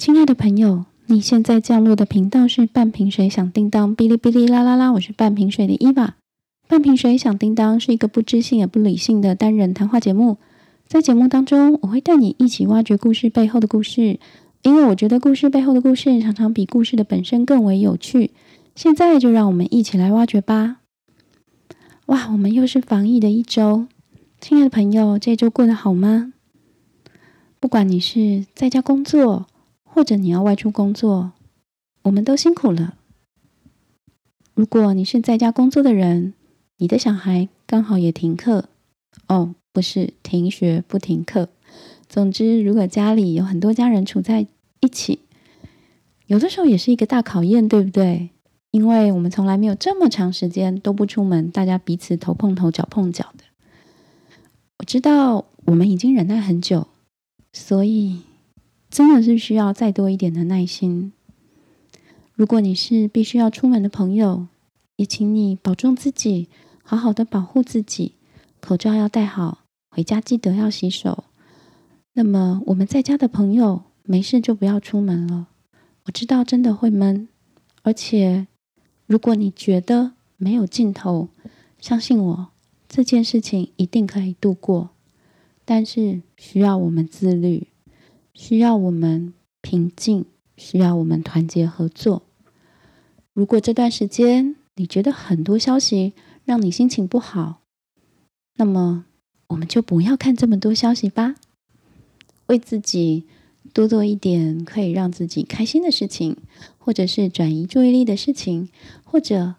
亲爱的朋友，你现在降落的频道是半瓶水响叮当，哔哩哔哩啦啦啦，我是半瓶水的伊娃。半瓶水响叮当是一个不知性也不理性的单人谈话节目，在节目当中，我会带你一起挖掘故事背后的故事，因为我觉得故事背后的故事常常比故事的本身更为有趣。现在就让我们一起来挖掘吧！哇，我们又是防疫的一周，亲爱的朋友，这周过得好吗？不管你是在家工作，或者你要外出工作，我们都辛苦了。如果你是在家工作的人，你的小孩刚好也停课哦，不是停学不停课。总之，如果家里有很多家人处在一起，有的时候也是一个大考验，对不对？因为我们从来没有这么长时间都不出门，大家彼此头碰头、脚碰脚的。我知道我们已经忍耐很久，所以。真的是需要再多一点的耐心。如果你是必须要出门的朋友，也请你保重自己，好好的保护自己，口罩要戴好，回家记得要洗手。那么我们在家的朋友，没事就不要出门了。我知道真的会闷，而且如果你觉得没有尽头，相信我，这件事情一定可以度过。但是需要我们自律。需要我们平静，需要我们团结合作。如果这段时间你觉得很多消息让你心情不好，那么我们就不要看这么多消息吧。为自己多做一点可以让自己开心的事情，或者是转移注意力的事情，或者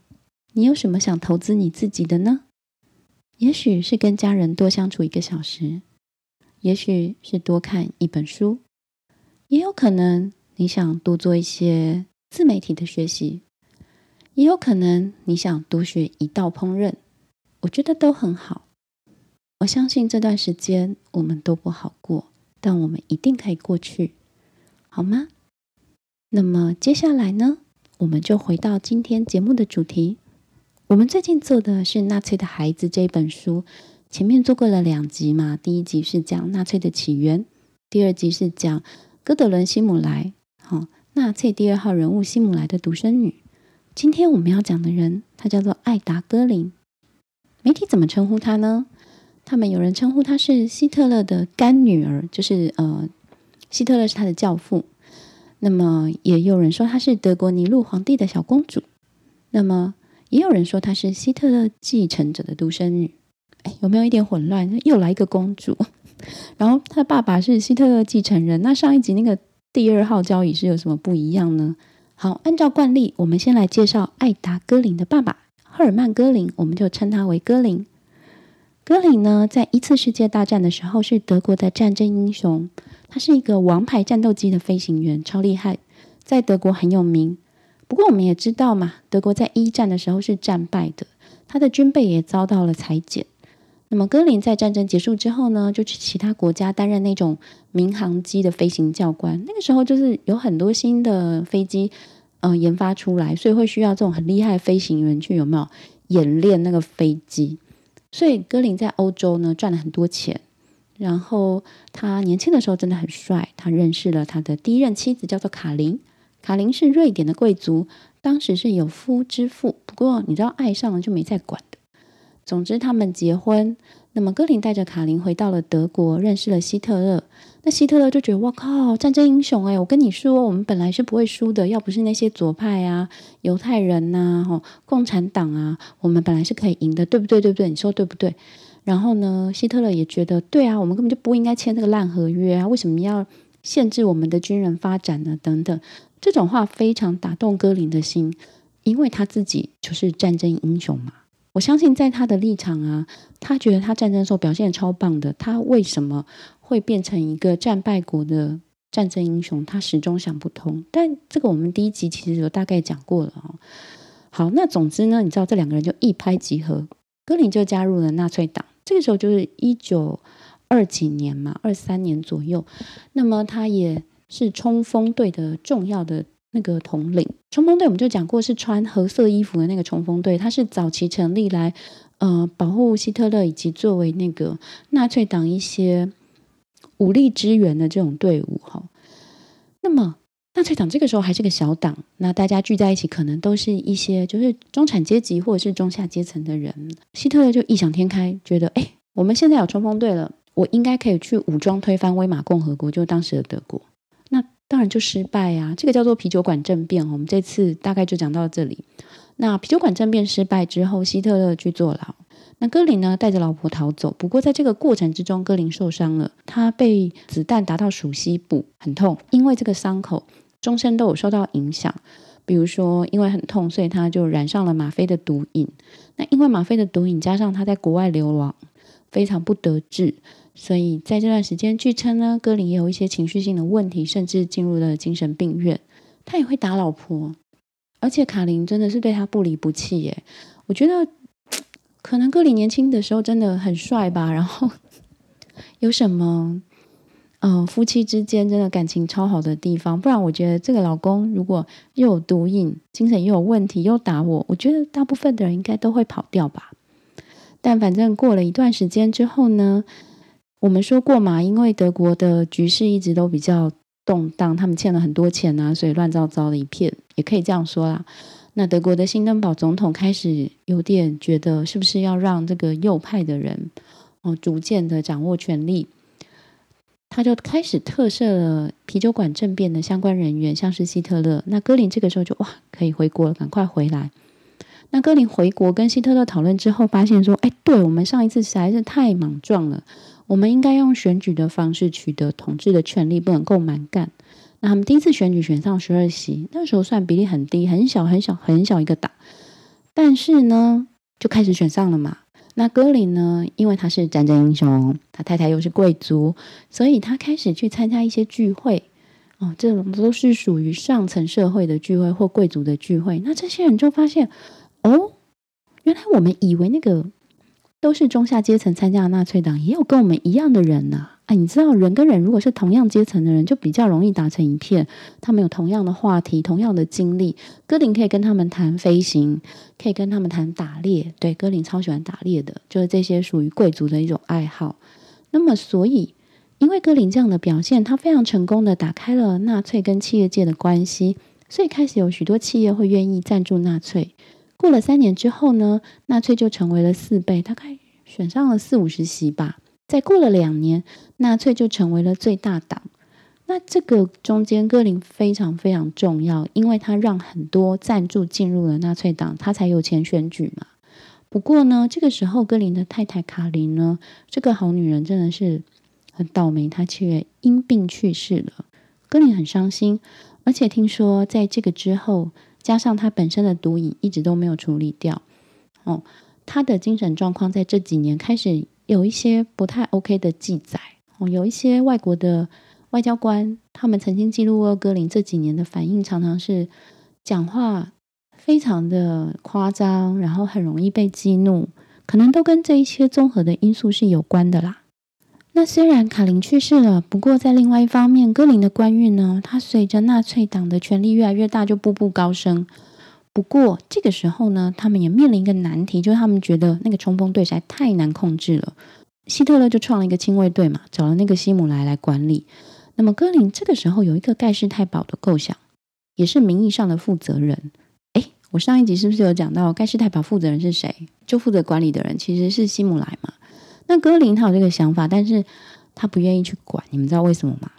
你有什么想投资你自己的呢？也许是跟家人多相处一个小时，也许是多看一本书。也有可能你想多做一些自媒体的学习，也有可能你想多学一道烹饪，我觉得都很好。我相信这段时间我们都不好过，但我们一定可以过去，好吗？那么接下来呢，我们就回到今天节目的主题。我们最近做的是《纳粹的孩子》这本书，前面做过了两集嘛，第一集是讲纳粹的起源，第二集是讲。哥德伦·希姆莱，好，纳粹第二号人物希姆莱的独生女。今天我们要讲的人，她叫做艾达·戈林。媒体怎么称呼她呢？他们有人称呼她是希特勒的干女儿，就是呃，希特勒是她的教父。那么也有人说她是德国尼禄皇帝的小公主。那么也有人说她是希特勒继承者的独生女。哎，有没有一点混乱？又来一个公主。然后他的爸爸是希特勒继承人，那上一集那个第二号交椅是有什么不一样呢？好，按照惯例，我们先来介绍艾达·戈林的爸爸赫尔曼·戈林，我们就称他为戈林。戈林呢，在一次世界大战的时候是德国的战争英雄，他是一个王牌战斗机的飞行员，超厉害，在德国很有名。不过我们也知道嘛，德国在一战的时候是战败的，他的军备也遭到了裁减。那么，戈林在战争结束之后呢，就去其他国家担任那种民航机的飞行教官。那个时候，就是有很多新的飞机，呃，研发出来，所以会需要这种很厉害的飞行员去有没有演练那个飞机。所以，戈林在欧洲呢赚了很多钱。然后，他年轻的时候真的很帅。他认识了他的第一任妻子，叫做卡琳。卡琳是瑞典的贵族，当时是有夫之妇。不过，你知道，爱上了就没再管。总之，他们结婚。那么，戈林带着卡琳回到了德国，认识了希特勒。那希特勒就觉得：“我靠，战争英雄！哎，我跟你说，我们本来是不会输的。要不是那些左派啊、犹太人呐、哈、共产党啊，我们本来是可以赢的，对不对？对不对？你说对不对？”然后呢，希特勒也觉得：“对啊，我们根本就不应该签这个烂合约啊！为什么要限制我们的军人发展呢？等等，这种话非常打动戈林的心，因为他自己就是战争英雄嘛。”我相信，在他的立场啊，他觉得他战争时候表现超棒的。他为什么会变成一个战败国的战争英雄？他始终想不通。但这个我们第一集其实有大概讲过了哦。好，那总之呢，你知道这两个人就一拍即合，格林就加入了纳粹党。这个时候就是一九二几年嘛，二三年左右。那么他也是冲锋队的重要的。那个统领冲锋队，我们就讲过是穿褐色衣服的那个冲锋队，他是早期成立来呃保护希特勒以及作为那个纳粹党一些武力支援的这种队伍哈。那么纳粹党这个时候还是个小党，那大家聚在一起，可能都是一些就是中产阶级或者是中下阶层的人。希特勒就异想天开，觉得哎，我们现在有冲锋队了，我应该可以去武装推翻威玛共和国，就当时的德国。当然就失败呀，这个叫做啤酒馆政变。我们这次大概就讲到这里。那啤酒馆政变失败之后，希特勒去坐牢。那戈林呢，带着老婆逃走。不过在这个过程之中，戈林受伤了，他被子弹打到属膝部，很痛。因为这个伤口，终身都有受到影响。比如说，因为很痛，所以他就染上了吗啡的毒瘾。那因为吗啡的毒瘾，加上他在国外流亡，非常不得志，所以在这段时间，据称呢，戈林也有一些情绪性的问题，甚至进入了精神病院。他也会打老婆。而且卡琳真的是对他不离不弃耶，我觉得可能格里年轻的时候真的很帅吧，然后 有什么嗯夫妻之间真的感情超好的地方，不然我觉得这个老公如果又有毒瘾、精神又有问题又打我，我觉得大部分的人应该都会跑掉吧。但反正过了一段时间之后呢，我们说过嘛，因为德国的局势一直都比较。动荡，他们欠了很多钱啊，所以乱糟糟的一片，也可以这样说啦。那德国的新登堡总统开始有点觉得，是不是要让这个右派的人哦逐渐的掌握权力？他就开始特赦了啤酒馆政变的相关人员，像是希特勒。那戈林这个时候就哇，可以回国了，赶快回来。那戈林回国跟希特勒讨论之后，发现说，哎，对我们上一次实在是太莽撞了。我们应该用选举的方式取得统治的权利，不能够蛮干。那他们第一次选举选上十二席，那时候算比例很低，很小很小很小一个党，但是呢，就开始选上了嘛。那格林呢，因为他是战争英雄，他太太又是贵族，所以他开始去参加一些聚会。哦，这种都是属于上层社会的聚会或贵族的聚会。那这些人就发现，哦，原来我们以为那个。都是中下阶层参加的纳粹党，也有跟我们一样的人呐。哎，你知道人跟人如果是同样阶层的人，就比较容易打成一片。他们有同样的话题，同样的经历。戈林可以跟他们谈飞行，可以跟他们谈打猎。对，戈林超喜欢打猎的，就是这些属于贵族的一种爱好。那么，所以因为戈林这样的表现，他非常成功的打开了纳粹跟企业界的关系，所以开始有许多企业会愿意赞助纳粹。过了三年之后呢，纳粹就成为了四倍，大概选上了四五十席吧。再过了两年，纳粹就成为了最大党。那这个中间，戈林非常非常重要，因为他让很多赞助进入了纳粹党，他才有钱选举嘛。不过呢，这个时候戈林的太太卡琳呢，这个好女人真的是很倒霉，她却因病去世了。戈林很伤心，而且听说在这个之后。加上他本身的毒瘾一直都没有处理掉，哦，他的精神状况在这几年开始有一些不太 OK 的记载，哦，有一些外国的外交官他们曾经记录过格林这几年的反应，常常是讲话非常的夸张，然后很容易被激怒，可能都跟这一些综合的因素是有关的啦。那虽然卡林去世了，不过在另外一方面，戈林的官运呢，他随着纳粹党的权力越来越大，就步步高升。不过这个时候呢，他们也面临一个难题，就是他们觉得那个冲锋队实在太难控制了。希特勒就创了一个亲卫队嘛，找了那个希姆莱来管理。那么戈林这个时候有一个盖世太保的构想，也是名义上的负责人。哎，我上一集是不是有讲到盖世太保负责人是谁？就负责管理的人其实是希姆莱嘛。那格林他有这个想法，但是他不愿意去管。你们知道为什么吗？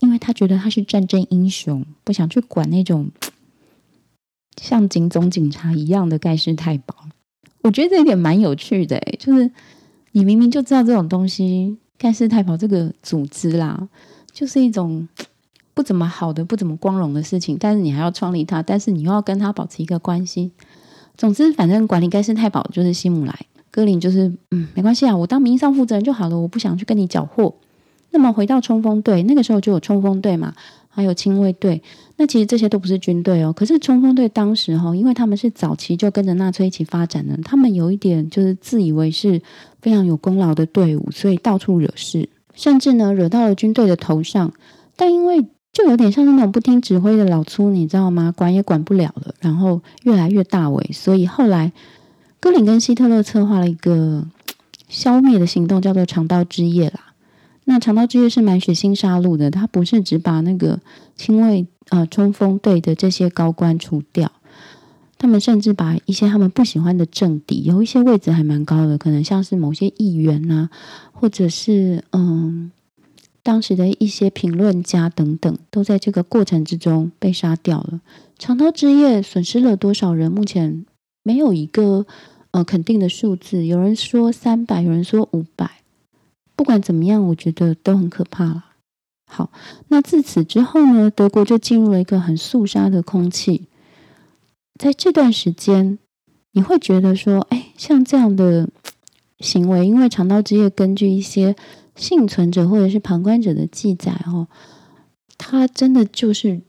因为他觉得他是战争英雄，不想去管那种像警总警察一样的盖世太保。我觉得这一点蛮有趣的，就是你明明就知道这种东西，盖世太保这个组织啦，就是一种不怎么好的、不怎么光荣的事情，但是你还要创立它，但是你又要跟他保持一个关系。总之，反正管理盖世太保就是希姆莱。歌林就是，嗯，没关系啊，我当名义上负责人就好了，我不想去跟你搅和。那么回到冲锋队，那个时候就有冲锋队嘛，还有亲卫队。那其实这些都不是军队哦。可是冲锋队当时哈，因为他们是早期就跟着纳粹一起发展的，他们有一点就是自以为是非常有功劳的队伍，所以到处惹事，甚至呢惹到了军队的头上。但因为就有点像那种不听指挥的老粗，你知道吗？管也管不了了，然后越来越大为，所以后来。戈林跟希特勒策划了一个消灭的行动，叫做“长刀之夜”啦。那长刀之夜是蛮血腥杀戮的，他不是只把那个亲卫呃冲锋队的这些高官除掉，他们甚至把一些他们不喜欢的政敌，有一些位置还蛮高的，可能像是某些议员呐，或者是嗯当时的一些评论家等等，都在这个过程之中被杀掉了。长刀之夜损失了多少人？目前没有一个呃肯定的数字，有人说三百，有人说五百。不管怎么样，我觉得都很可怕了。好，那自此之后呢，德国就进入了一个很肃杀的空气。在这段时间，你会觉得说，哎，像这样的行为，因为长刀之夜根据一些幸存者或者是旁观者的记载，哦，他真的就是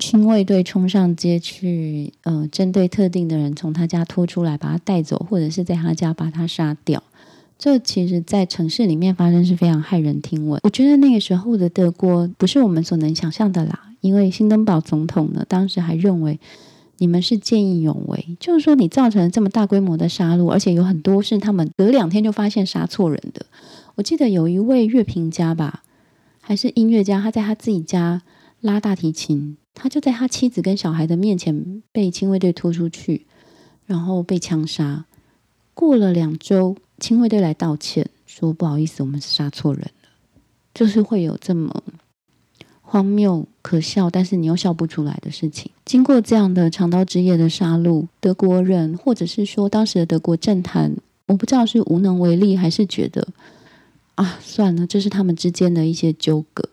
亲卫队冲上街去，呃，针对特定的人从他家拖出来，把他带走，或者是在他家把他杀掉。这其实，在城市里面发生是非常骇人听闻。我觉得那个时候的德国不是我们所能想象的啦，因为辛登堡总统呢，当时还认为你们是见义勇为，就是说你造成了这么大规模的杀戮，而且有很多是他们隔两天就发现杀错人的。我记得有一位乐评家吧，还是音乐家，他在他自己家拉大提琴，他就在他妻子跟小孩的面前被亲卫队拖出去，然后被枪杀。过了两周。亲卫队来道歉，说不好意思，我们杀错人了。就是会有这么荒谬、可笑，但是你又笑不出来的事情。经过这样的长刀之夜的杀戮，德国人或者是说当时的德国政坛，我不知道是无能为力，还是觉得啊，算了，这是他们之间的一些纠葛。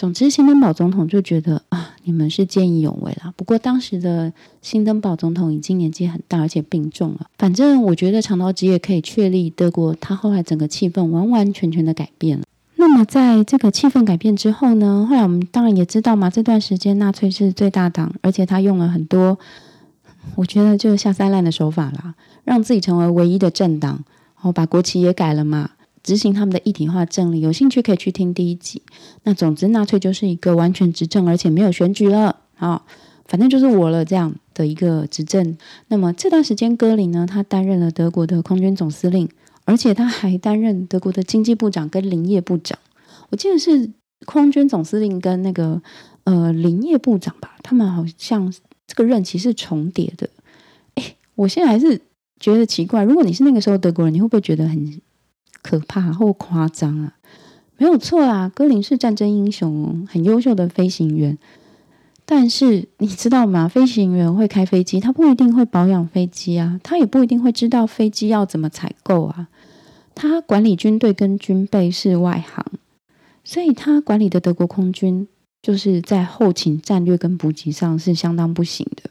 总之，新登堡总统就觉得啊，你们是见义勇为啦。不过，当时的新登堡总统已经年纪很大，而且病重了。反正我觉得长刀之夜可以确立德国，他后来整个气氛完完全全的改变了。那么，在这个气氛改变之后呢？后来我们当然也知道嘛，这段时间纳粹是最大党，而且他用了很多，我觉得就是下三滥的手法啦，让自己成为唯一的政党，然后把国旗也改了嘛。执行他们的一体化政令，有兴趣可以去听第一集。那总之，纳粹就是一个完全执政，而且没有选举了啊，反正就是我了这样的一个执政。那么这段时间，戈林呢，他担任了德国的空军总司令，而且他还担任德国的经济部长跟林业部长。我记得是空军总司令跟那个呃林业部长吧，他们好像这个任期是重叠的。哎，我现在还是觉得奇怪，如果你是那个时候德国人，你会不会觉得很？可怕或夸张啊？没有错啊，戈林是战争英雄，很优秀的飞行员。但是你知道吗？飞行员会开飞机，他不一定会保养飞机啊，他也不一定会知道飞机要怎么采购啊。他管理军队跟军备是外行，所以他管理的德国空军就是在后勤战略跟补给上是相当不行的，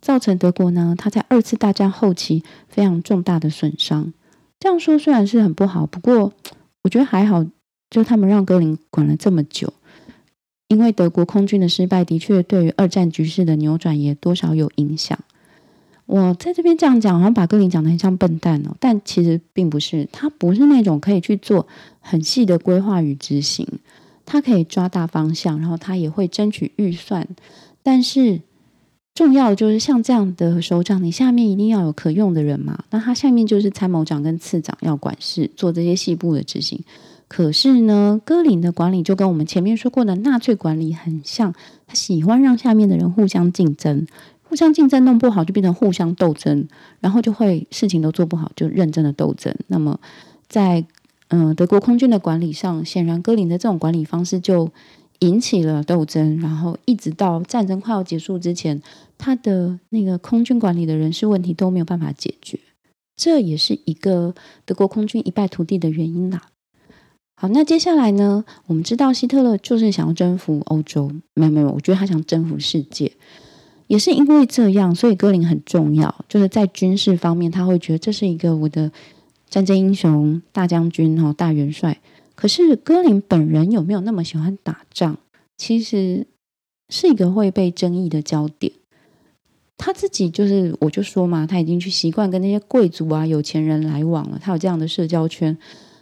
造成德国呢他在二次大战后期非常重大的损伤。这样说虽然是很不好，不过我觉得还好，就他们让格林管了这么久，因为德国空军的失败的确对于二战局势的扭转也多少有影响。我在这边这样讲，好像把格林讲的很像笨蛋哦，但其实并不是，他不是那种可以去做很细的规划与执行，他可以抓大方向，然后他也会争取预算，但是。重要就是像这样的首长，你下面一定要有可用的人嘛。那他下面就是参谋长跟次长要管事，做这些细部的执行。可是呢，戈林的管理就跟我们前面说过的纳粹管理很像，他喜欢让下面的人互相竞争，互相竞争弄不好就变成互相斗争，然后就会事情都做不好，就认真的斗争。那么在嗯德国空军的管理上，显然戈林的这种管理方式就。引起了斗争，然后一直到战争快要结束之前，他的那个空军管理的人事问题都没有办法解决，这也是一个德国空军一败涂地的原因啦。好，那接下来呢？我们知道希特勒就是想要征服欧洲，没有没有，我觉得他想征服世界，也是因为这样，所以格林很重要，就是在军事方面，他会觉得这是一个我的战争英雄、大将军哦，大元帅。可是戈林本人有没有那么喜欢打仗？其实是一个会被争议的焦点。他自己就是，我就说嘛，他已经去习惯跟那些贵族啊、有钱人来往了，他有这样的社交圈。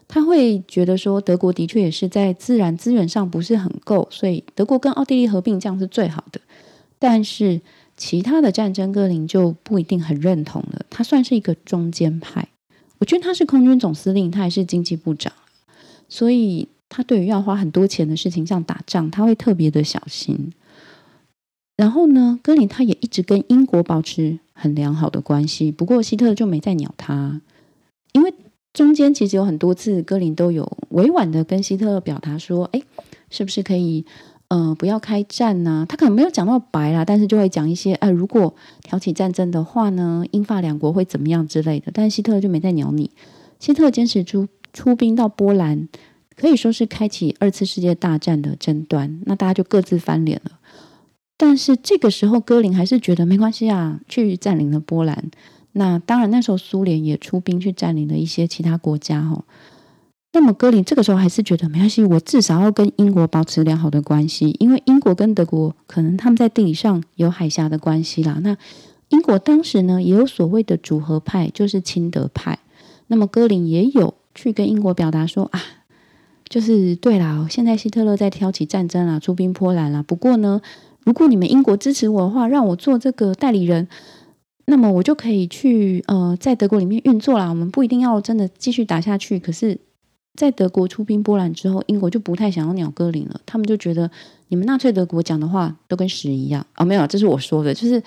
他会觉得说，德国的确也是在自然资源上不是很够，所以德国跟奥地利合并这样是最好的。但是其他的战争，戈林就不一定很认同了。他算是一个中间派。我觉得他是空军总司令，他也是经济部长。所以他对于要花很多钱的事情，像打仗，他会特别的小心。然后呢，格林他也一直跟英国保持很良好的关系，不过希特勒就没再鸟他，因为中间其实有很多次，格林都有委婉的跟希特勒表达说：“哎，是不是可以？”呃，不要开战呐！他可能没有讲到白啦，但是就会讲一些，呃，如果挑起战争的话呢，英法两国会怎么样之类的。但希特勒就没再鸟你，希特勒坚持出出兵到波兰，可以说是开启二次世界大战的争端。那大家就各自翻脸了。但是这个时候，戈林还是觉得没关系啊，去占领了波兰。那当然，那时候苏联也出兵去占领了一些其他国家，哈。那么，戈林这个时候还是觉得没关系，我至少要跟英国保持良好的关系，因为英国跟德国可能他们在地理上有海峡的关系啦。那英国当时呢也有所谓的主和派，就是亲德派。那么，戈林也有去跟英国表达说啊，就是对啦，现在希特勒在挑起战争啦，出兵波兰啦。不过呢，如果你们英国支持我的话，让我做这个代理人，那么我就可以去呃在德国里面运作啦。我们不一定要真的继续打下去，可是。在德国出兵波兰之后，英国就不太想要鸟哥林了。他们就觉得你们纳粹德国讲的话都跟屎一样啊！没有，这是我说的，就是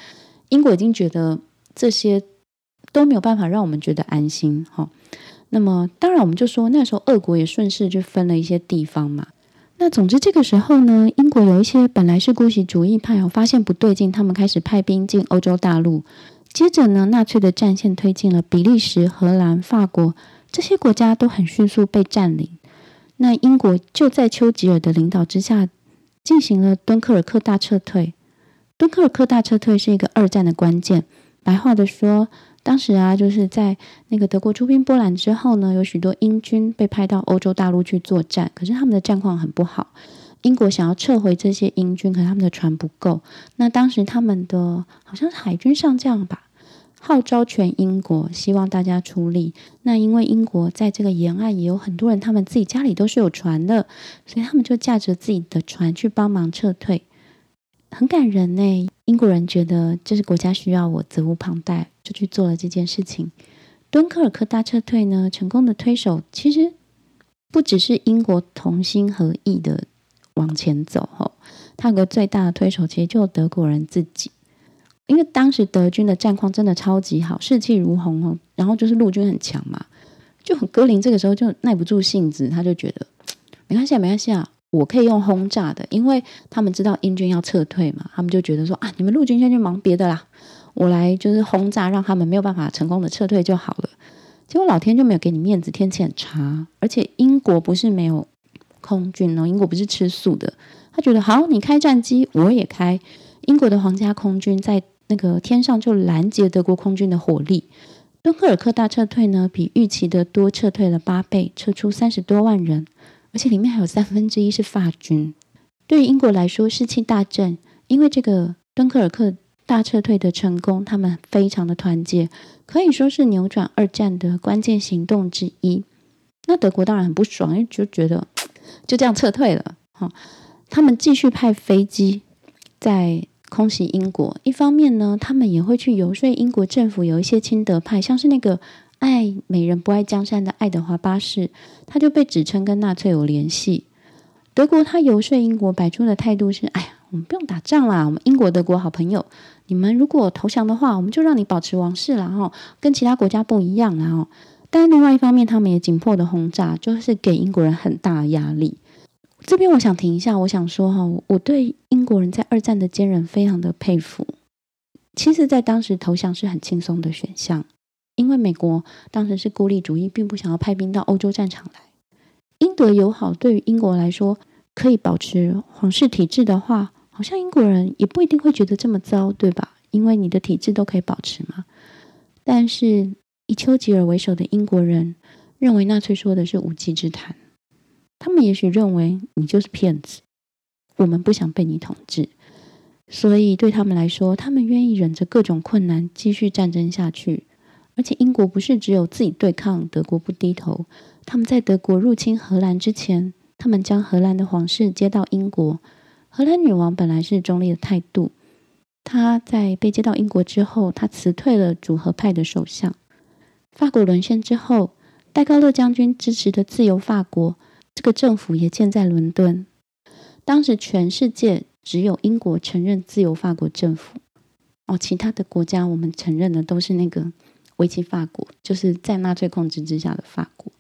英国已经觉得这些都没有办法让我们觉得安心。哈，那么当然我们就说那时候俄国也顺势就分了一些地方嘛。那总之这个时候呢，英国有一些本来是姑息主义派，发现不对劲，他们开始派兵进欧洲大陆。接着呢，纳粹的战线推进了比利时、荷兰、法国。这些国家都很迅速被占领。那英国就在丘吉尔的领导之下，进行了敦刻尔克大撤退。敦刻尔克大撤退是一个二战的关键。白话的说，当时啊，就是在那个德国出兵波兰之后呢，有许多英军被派到欧洲大陆去作战，可是他们的战况很不好。英国想要撤回这些英军，可是他们的船不够。那当时他们的好像是海军上将吧。号召全英国，希望大家出力。那因为英国在这个沿岸也有很多人，他们自己家里都是有船的，所以他们就驾着自己的船去帮忙撤退，很感人呢。英国人觉得这是国家需要我，责无旁贷，就去做了这件事情。敦刻尔克大撤退呢，成功的推手其实不只是英国同心合意的往前走，吼，他有个最大的推手，其实就德国人自己。因为当时德军的战况真的超级好，士气如虹哦。然后就是陆军很强嘛，就很格林这个时候就耐不住性子，他就觉得 没关系啊，没关系啊，我可以用轰炸的，因为他们知道英军要撤退嘛，他们就觉得说啊，你们陆军先去忙别的啦，我来就是轰炸，让他们没有办法成功的撤退就好了。结果老天就没有给你面子，天气很差，而且英国不是没有空军哦，英国不是吃素的，他觉得好，你开战机我也开，英国的皇家空军在。那个天上就拦截德国空军的火力，敦刻尔克大撤退呢，比预期的多撤退了八倍，撤出三十多万人，而且里面还有三分之一是法军。对于英国来说士气大振，因为这个敦刻尔克大撤退的成功，他们非常的团结，可以说是扭转二战的关键行动之一。那德国当然很不爽，因为就觉得就这样撤退了，哈，他们继续派飞机在。空袭英国，一方面呢，他们也会去游说英国政府，有一些亲德派，像是那个爱美人不爱江山的爱德华八世，他就被指称跟纳粹有联系。德国他游说英国摆出的态度是：哎呀，我们不用打仗啦，我们英国德国好朋友，你们如果投降的话，我们就让你保持王室了，哈，跟其他国家不一样啦，哦。但另外一方面，他们也紧迫的轰炸，就是给英国人很大的压力。这边我想停一下，我想说哈，我对英国人在二战的坚韧非常的佩服。其实，在当时投降是很轻松的选项，因为美国当时是孤立主义，并不想要派兵到欧洲战场来。英德友好对于英国来说，可以保持皇室体制的话，好像英国人也不一定会觉得这么糟，对吧？因为你的体制都可以保持嘛。但是以丘吉尔为首的英国人认为纳粹说的是无稽之谈。他们也许认为你就是骗子，我们不想被你统治，所以对他们来说，他们愿意忍着各种困难继续战争下去。而且英国不是只有自己对抗德国不低头，他们在德国入侵荷兰之前，他们将荷兰的皇室接到英国。荷兰女王本来是中立的态度，她在被接到英国之后，她辞退了主和派的首相。法国沦陷之后，戴高乐将军支持的自由法国。这个政府也建在伦敦。当时全世界只有英国承认自由法国政府，哦，其他的国家我们承认的都是那个维奇法国，就是在纳粹控制之下的法国。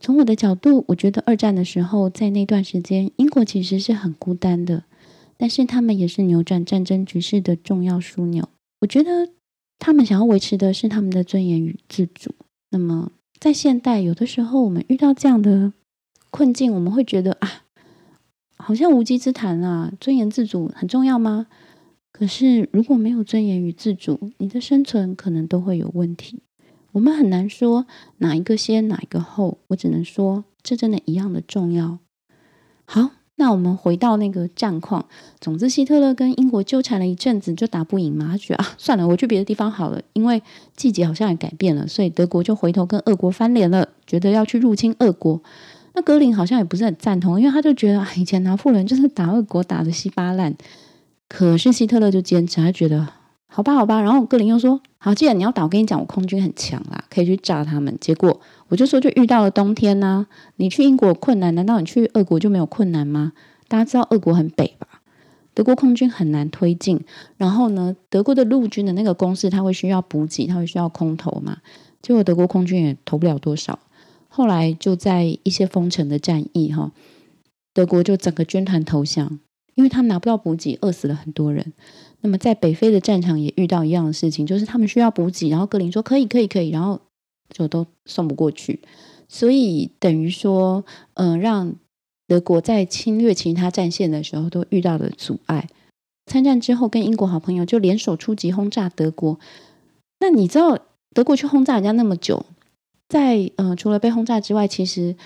从我的角度，我觉得二战的时候，在那段时间，英国其实是很孤单的，但是他们也是扭转战争局势的重要枢纽。我觉得他们想要维持的是他们的尊严与自主。那么，在现代，有的时候我们遇到这样的困境，我们会觉得啊，好像无稽之谈啊，尊严自主很重要吗？可是如果没有尊严与自主，你的生存可能都会有问题。我们很难说哪一个先，哪一个后。我只能说，这真的一样的重要。好，那我们回到那个战况。总之，希特勒跟英国纠缠了一阵子，就打不赢嘛。他觉得啊，算了，我去别的地方好了。因为季节好像也改变了，所以德国就回头跟俄国翻脸了，觉得要去入侵俄国。那格林好像也不是很赞同，因为他就觉得以前拿破仑就是打俄国打的稀巴烂。可是希特勒就坚持，他觉得。好吧，好吧，然后格林又说：“好，既然你要打，我跟你讲，我空军很强啦，可以去炸他们。”结果我就说，就遇到了冬天呐。你去英国困难，难道你去俄国就没有困难吗？大家知道俄国很北吧？德国空军很难推进。然后呢，德国的陆军的那个攻势，他会需要补给，他会需要空投嘛？结果德国空军也投不了多少。后来就在一些封城的战役，哈，德国就整个军团投降，因为他们拿不到补给，饿死了很多人。那么在北非的战场也遇到一样的事情，就是他们需要补给，然后格林说可以可以可以，然后就都送不过去，所以等于说，嗯，让德国在侵略其他战线的时候都遇到了阻碍。参战之后，跟英国好朋友就联手出击轰炸德国。那你知道德国去轰炸人家那么久，在呃除了被轰炸之外，其实。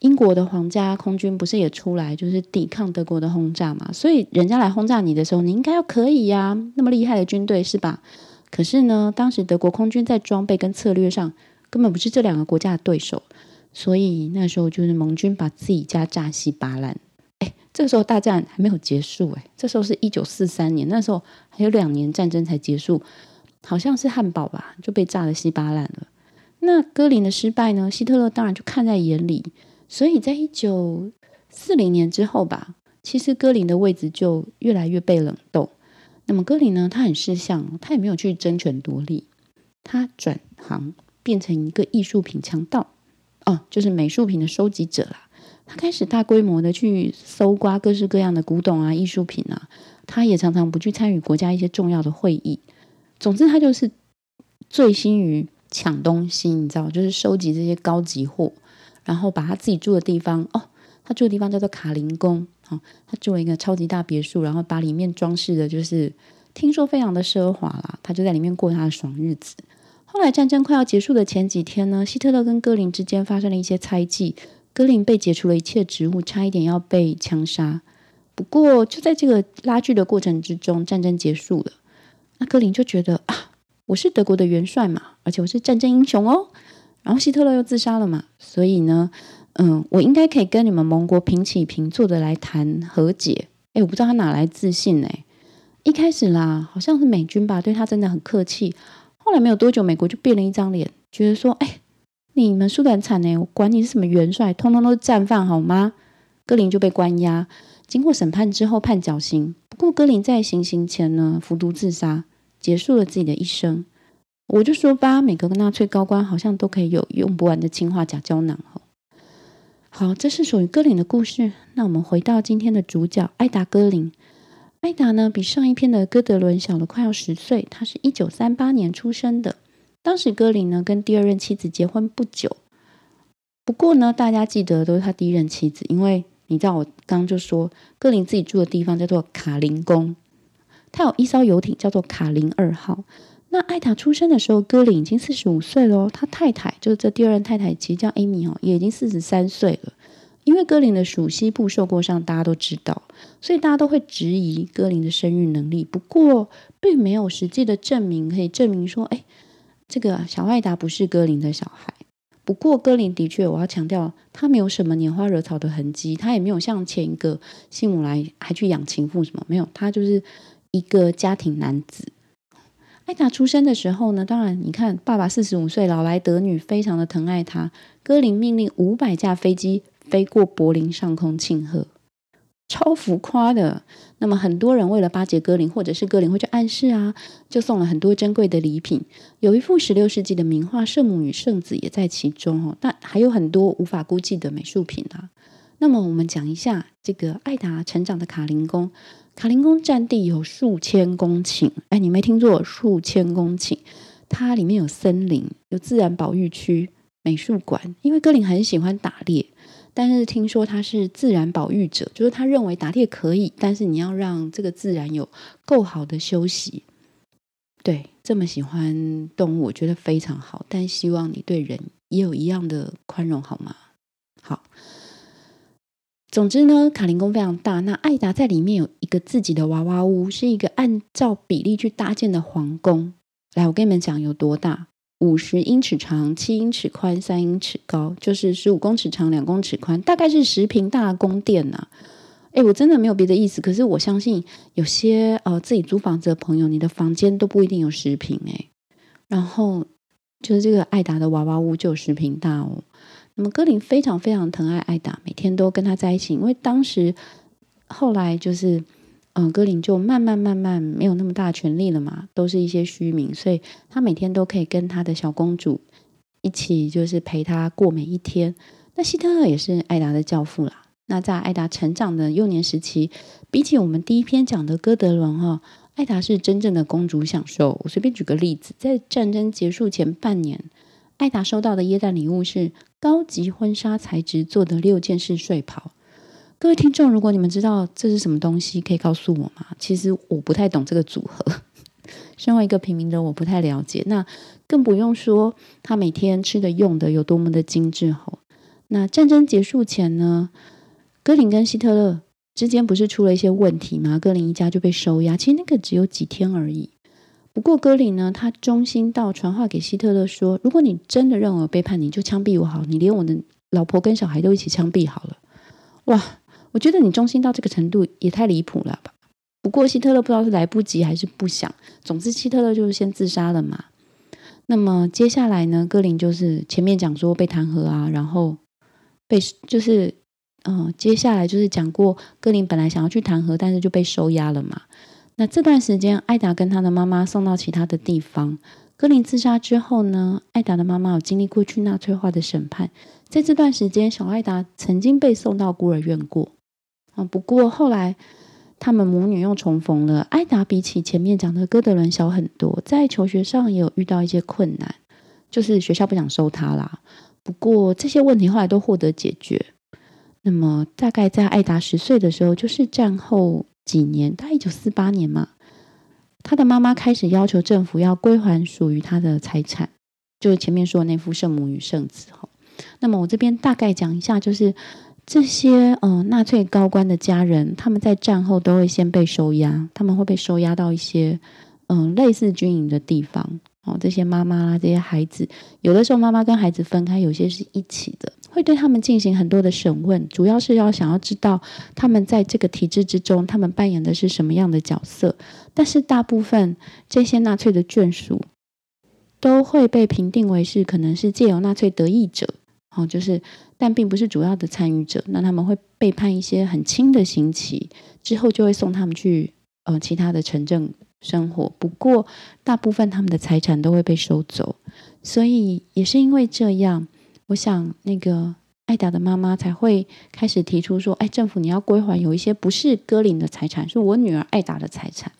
英国的皇家空军不是也出来就是抵抗德国的轰炸嘛？所以人家来轰炸你的时候，你应该要可以呀，那么厉害的军队是吧？可是呢，当时德国空军在装备跟策略上根本不是这两个国家的对手，所以那时候就是盟军把自己家炸稀巴烂。哎，这个时候大战还没有结束哎，这时候是一九四三年，那时候还有两年战争才结束，好像是汉堡吧就被炸的稀巴烂了。那戈林的失败呢？希特勒当然就看在眼里。所以在一九四零年之后吧，其实戈林的位置就越来越被冷冻。那么戈林呢，他很识相，他也没有去争权夺利，他转行变成一个艺术品强盗，哦，就是美术品的收集者啦。他开始大规模的去搜刮各式各样的古董啊、艺术品啊。他也常常不去参与国家一些重要的会议。总之，他就是醉心于抢东西，你知道，就是收集这些高级货。然后把他自己住的地方哦，他住的地方叫做卡林宫哦，他住了一个超级大别墅，然后把里面装饰的就是听说非常的奢华啦，他就在里面过他的爽日子。后来战争快要结束的前几天呢，希特勒跟戈林之间发生了一些猜忌，戈林被解除了一切职务，差一点要被枪杀。不过就在这个拉锯的过程之中，战争结束了，那戈林就觉得啊，我是德国的元帅嘛，而且我是战争英雄哦。然后希特勒又自杀了嘛，所以呢，嗯，我应该可以跟你们盟国平起平坐的来谈和解。哎，我不知道他哪来自信哎。一开始啦，好像是美军吧，对他真的很客气。后来没有多久，美国就变了一张脸，觉得说，哎，你们输得很惨哎，我管你是什么元帅，通通都是战犯好吗？戈林就被关押，经过审判之后判绞刑。不过戈林在行刑前呢，服毒自杀，结束了自己的一生。我就说吧，每个纳粹高官好像都可以有用不完的氰化钾胶囊哦。好，这是属于戈林的故事。那我们回到今天的主角艾达·戈林。艾达呢，比上一篇的哥德伦小了快要十岁。他是一九三八年出生的。当时戈林呢，跟第二任妻子结婚不久。不过呢，大家记得都是他第一任妻子，因为你知道，我刚刚就说戈林自己住的地方叫做卡林宫，他有一艘游艇叫做卡林二号。那艾达出生的时候，戈林已经四十五岁了。他太太就是这第二任太太，其实叫艾米哦，也已经四十三岁了。因为戈林的属西部受过伤，大家都知道，所以大家都会质疑戈林的生育能力。不过，并没有实际的证明可以证明说，哎，这个小艾达不是戈林的小孩。不过，戈林的确，我要强调，他没有什么拈花惹草的痕迹，他也没有像前一个西姆莱还去养情妇什么，没有，他就是一个家庭男子。艾达出生的时候呢，当然你看，爸爸四十五岁，老来得女，非常的疼爱他。戈林命令五百架飞机飞过柏林上空庆贺，超浮夸的。那么很多人为了巴结歌林，或者是歌林会去暗示啊，就送了很多珍贵的礼品。有一幅十六世纪的名画《圣母与圣子》也在其中哦。但还有很多无法估计的美术品啊。那么我们讲一下这个艾达成长的卡林宫。卡林宫占地有数千公顷，哎，你没听错，数千公顷。它里面有森林，有自然保育区、美术馆。因为歌林很喜欢打猎。但是听说他是自然保育者，就是他认为打猎可以，但是你要让这个自然有够好的休息。对，这么喜欢动物，我觉得非常好。但希望你对人也有一样的宽容，好吗？好。总之呢，卡林宫非常大。那艾达在里面有一个自己的娃娃屋，是一个按照比例去搭建的皇宫。来，我跟你们讲有多大。五十英尺长，七英尺宽，三英尺高，就是十五公尺长，两公尺宽，大概是十平大宫殿呐。哎，我真的没有别的意思，可是我相信有些呃自己租房子的朋友，你的房间都不一定有十平哎。然后就是这个艾达的娃娃屋就有十平大哦。那么格林非常非常疼爱艾达，每天都跟他在一起，因为当时后来就是。嗯，格林就慢慢慢慢没有那么大权力了嘛，都是一些虚名，所以他每天都可以跟他的小公主一起，就是陪她过每一天。那希特勒也是艾达的教父啦。那在艾达成长的幼年时期，比起我们第一篇讲的哥德伦哈，艾达是真正的公主享受。我随便举个例子，在战争结束前半年，艾达收到的耶诞礼物是高级婚纱材质做的六件式睡袍。各位听众，如果你们知道这是什么东西，可以告诉我吗？其实我不太懂这个组合，身为一个平民的我不太了解。那更不用说他每天吃的用的有多么的精致吼。那战争结束前呢，格林跟希特勒之间不是出了一些问题吗？格林一家就被收押，其实那个只有几天而已。不过格林呢，他忠心到传话给希特勒说：“如果你真的认为我背叛你，就枪毙我好，你连我的老婆跟小孩都一起枪毙好了。”哇！我觉得你忠心到这个程度也太离谱了吧？不过希特勒不知道是来不及还是不想，总之希特勒就是先自杀了嘛。那么接下来呢？戈林就是前面讲说被弹劾啊，然后被就是嗯，接下来就是讲过戈林本来想要去弹劾，但是就被收押了嘛。那这段时间，艾达跟他的妈妈送到其他的地方。格林自杀之后呢，艾达的妈妈有经历过去纳粹化的审判，在这段时间，小艾达曾经被送到孤儿院过。啊，不过后来他们母女又重逢了。艾达比起前面讲的哥德伦小很多，在求学上也有遇到一些困难，就是学校不想收他啦。不过这些问题后来都获得解决。那么大概在艾达十岁的时候，就是战后几年，大概一九四八年嘛，他的妈妈开始要求政府要归还属于他的财产，就是前面说的那幅圣母与圣子哈。那么我这边大概讲一下，就是。这些嗯，纳粹高官的家人，他们在战后都会先被收押，他们会被收押到一些嗯类似军营的地方哦。这些妈妈啦，这些孩子，有的时候妈妈跟孩子分开，有些是一起的，会对他们进行很多的审问，主要是要想要知道他们在这个体制之中，他们扮演的是什么样的角色。但是大部分这些纳粹的眷属都会被评定为是可能是借由纳粹得益者。哦，就是，但并不是主要的参与者。那他们会被判一些很轻的刑期，之后就会送他们去呃其他的城镇生活。不过，大部分他们的财产都会被收走。所以也是因为这样，我想那个艾达的妈妈才会开始提出说：“哎，政府你要归还有一些不是戈林的财产，是我女儿艾达的财产。”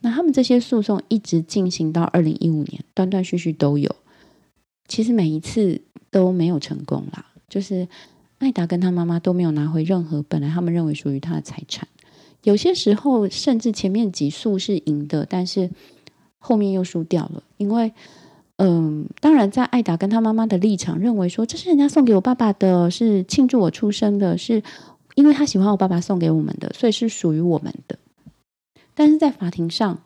那他们这些诉讼一直进行到二零一五年，断断续续都有。其实每一次。都没有成功啦，就是艾达跟他妈妈都没有拿回任何本来他们认为属于他的财产。有些时候甚至前面几诉是赢的，但是后面又输掉了。因为，嗯，当然在艾达跟他妈妈的立场认为说，这是人家送给我爸爸的，是庆祝我出生的，是因为他喜欢我爸爸送给我们的，所以是属于我们的。但是在法庭上。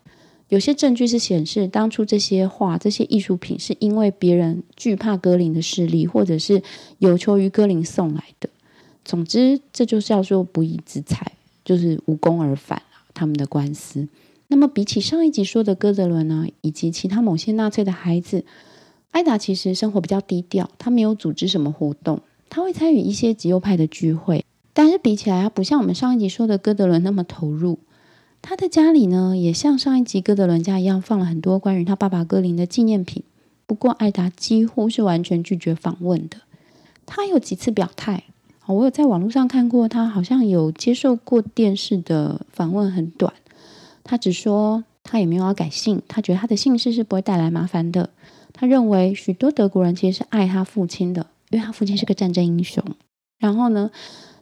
有些证据是显示，当初这些画、这些艺术品是因为别人惧怕格林的势力，或者是有求于格林送来的。总之，这就是要说不义之财，就是无功而返啊。他们的官司。那么，比起上一集说的哥德伦呢，以及其他某些纳粹的孩子，艾达其实生活比较低调，他没有组织什么活动，他会参与一些极右派的聚会，但是比起来，他不像我们上一集说的哥德伦那么投入。他的家里呢，也像上一集哥德伦家一样，放了很多关于他爸爸格林的纪念品。不过，艾达几乎是完全拒绝访问的。他有几次表态，我有在网络上看过，他好像有接受过电视的访问，很短。他只说他也没有要改姓，他觉得他的姓氏是不会带来麻烦的。他认为许多德国人其实是爱他父亲的，因为他父亲是个战争英雄。然后呢？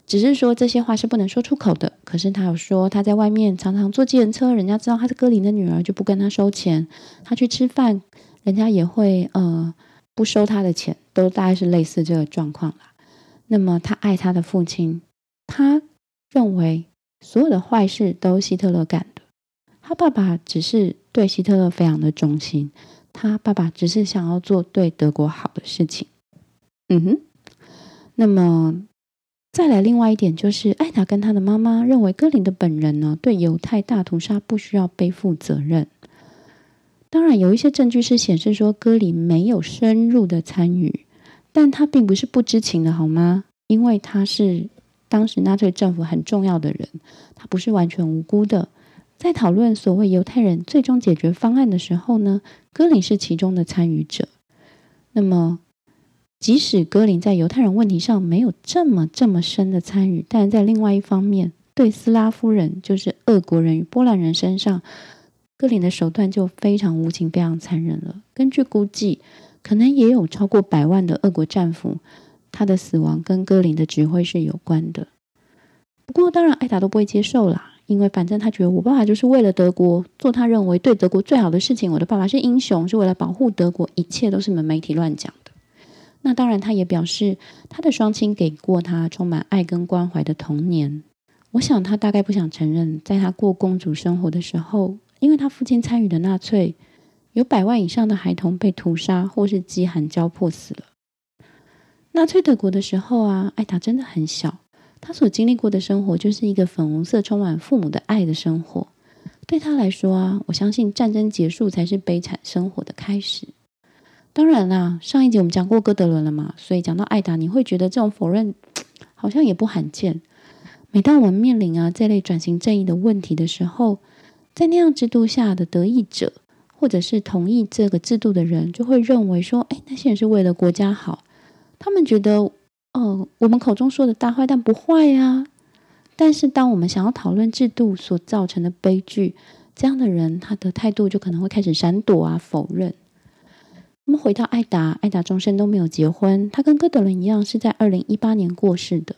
只是说这些话是不能说出口的。可是他有说他在外面常常坐计程车，人家知道他是歌林的女儿，就不跟他收钱。他去吃饭，人家也会呃不收他的钱，都大概是类似这个状况啦。那么他爱他的父亲，他认为所有的坏事都希特勒干的。他爸爸只是对希特勒非常的忠心，他爸爸只是想要做对德国好的事情。嗯哼，那么。再来，另外一点就是，艾达跟他的妈妈认为，格林的本人呢，对犹太大屠杀不需要背负责任。当然，有一些证据是显示说，格林没有深入的参与，但他并不是不知情的，好吗？因为他是当时纳粹政府很重要的人，他不是完全无辜的。在讨论所谓犹太人最终解决方案的时候呢，戈林是其中的参与者。那么。即使戈林在犹太人问题上没有这么这么深的参与，但在另外一方面，对斯拉夫人，就是俄国人与波兰人身上，戈林的手段就非常无情、非常残忍了。根据估计，可能也有超过百万的俄国战俘，他的死亡跟戈林的指挥是有关的。不过，当然艾达都不会接受啦，因为反正他觉得我爸爸就是为了德国做他认为对德国最好的事情。我的爸爸是英雄，是为了保护德国，一切都是你们媒体乱讲的。那当然，他也表示他的双亲给过他充满爱跟关怀的童年。我想他大概不想承认，在他过公主生活的时候，因为他父亲参与的纳粹，有百万以上的孩童被屠杀或是饥寒交迫死了。纳粹德国的时候啊，艾达真的很小，他所经历过的生活就是一个粉红色、充满父母的爱的生活。对他来说啊，我相信战争结束才是悲惨生活的开始。当然啦，上一集我们讲过哥德伦了嘛，所以讲到艾达，你会觉得这种否认好像也不罕见。每当我们面临啊这类转型正义的问题的时候，在那样制度下的得益者，或者是同意这个制度的人，就会认为说，哎，那些人是为了国家好。他们觉得，哦，我们口中说的大坏蛋不坏呀。但是，当我们想要讨论制度所造成的悲剧，这样的人他的态度就可能会开始闪躲啊，否认。我们回到艾达，艾达终身都没有结婚。她跟哥德伦一样，是在二零一八年过世的。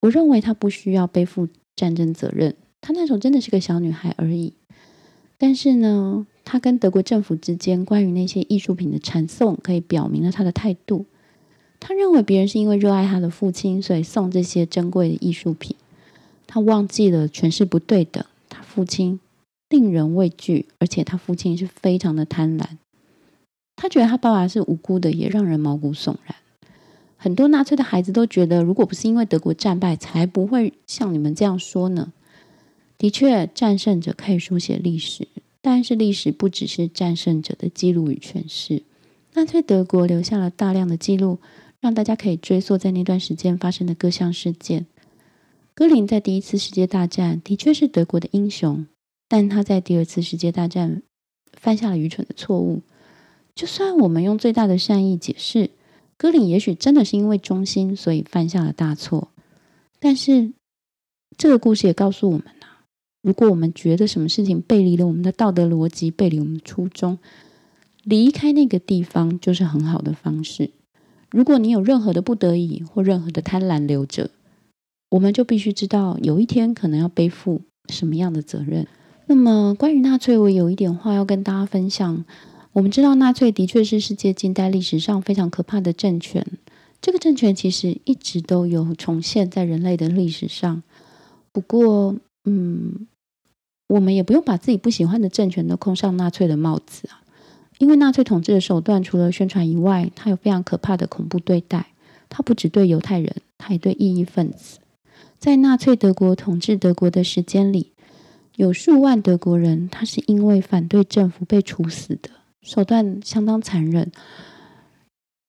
我认为她不需要背负战争责任，她那时候真的是个小女孩而已。但是呢，她跟德国政府之间关于那些艺术品的传送，可以表明了她的态度。他认为别人是因为热爱他的父亲，所以送这些珍贵的艺术品。他忘记了权势不对等，他父亲令人畏惧，而且他父亲是非常的贪婪。他觉得他爸爸是无辜的，也让人毛骨悚然。很多纳粹的孩子都觉得，如果不是因为德国战败，才不会像你们这样说呢。的确，战胜者可以书写历史，但是历史不只是战胜者的记录与诠释。纳粹德国留下了大量的记录，让大家可以追溯在那段时间发生的各项事件。格林在第一次世界大战的确是德国的英雄，但他在第二次世界大战犯下了愚蠢的错误。就算我们用最大的善意解释，格林也许真的是因为忠心，所以犯下了大错。但是这个故事也告诉我们啊，如果我们觉得什么事情背离了我们的道德逻辑，背离我们的初衷，离开那个地方就是很好的方式。如果你有任何的不得已或任何的贪婪留着，我们就必须知道，有一天可能要背负什么样的责任。那么，关于纳粹，我有一点话要跟大家分享。我们知道纳粹的确是世界近代历史上非常可怕的政权。这个政权其实一直都有重现在人类的历史上。不过，嗯，我们也不用把自己不喜欢的政权都扣上纳粹的帽子啊。因为纳粹统治的手段除了宣传以外，它有非常可怕的恐怖对待。它不只对犹太人，它也对异议分子。在纳粹德国统治德国的时间里，有数万德国人他是因为反对政府被处死的。手段相当残忍，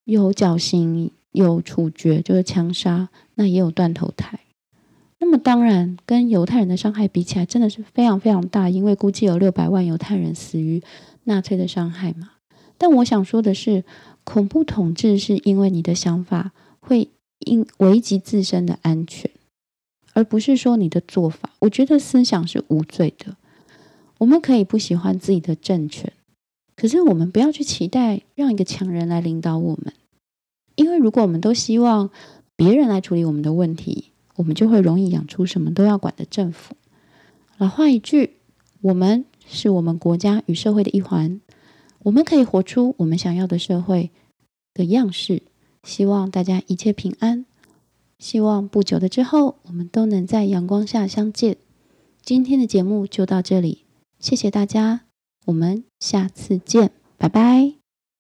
有绞刑，有处决，就是枪杀，那也有断头台。那么当然，跟犹太人的伤害比起来，真的是非常非常大，因为估计有六百万犹太人死于纳粹的伤害嘛。但我想说的是，恐怖统治是因为你的想法会因危及自身的安全，而不是说你的做法。我觉得思想是无罪的，我们可以不喜欢自己的政权，可是我们不要去期待让一个强人来领导我们，因为如果我们都希望别人来处理我们的问题。我们就会容易养出什么都要管的政府。老话一句，我们是我们国家与社会的一环，我们可以活出我们想要的社会的样式。希望大家一切平安，希望不久的之后，我们都能在阳光下相见。今天的节目就到这里，谢谢大家，我们下次见，拜拜。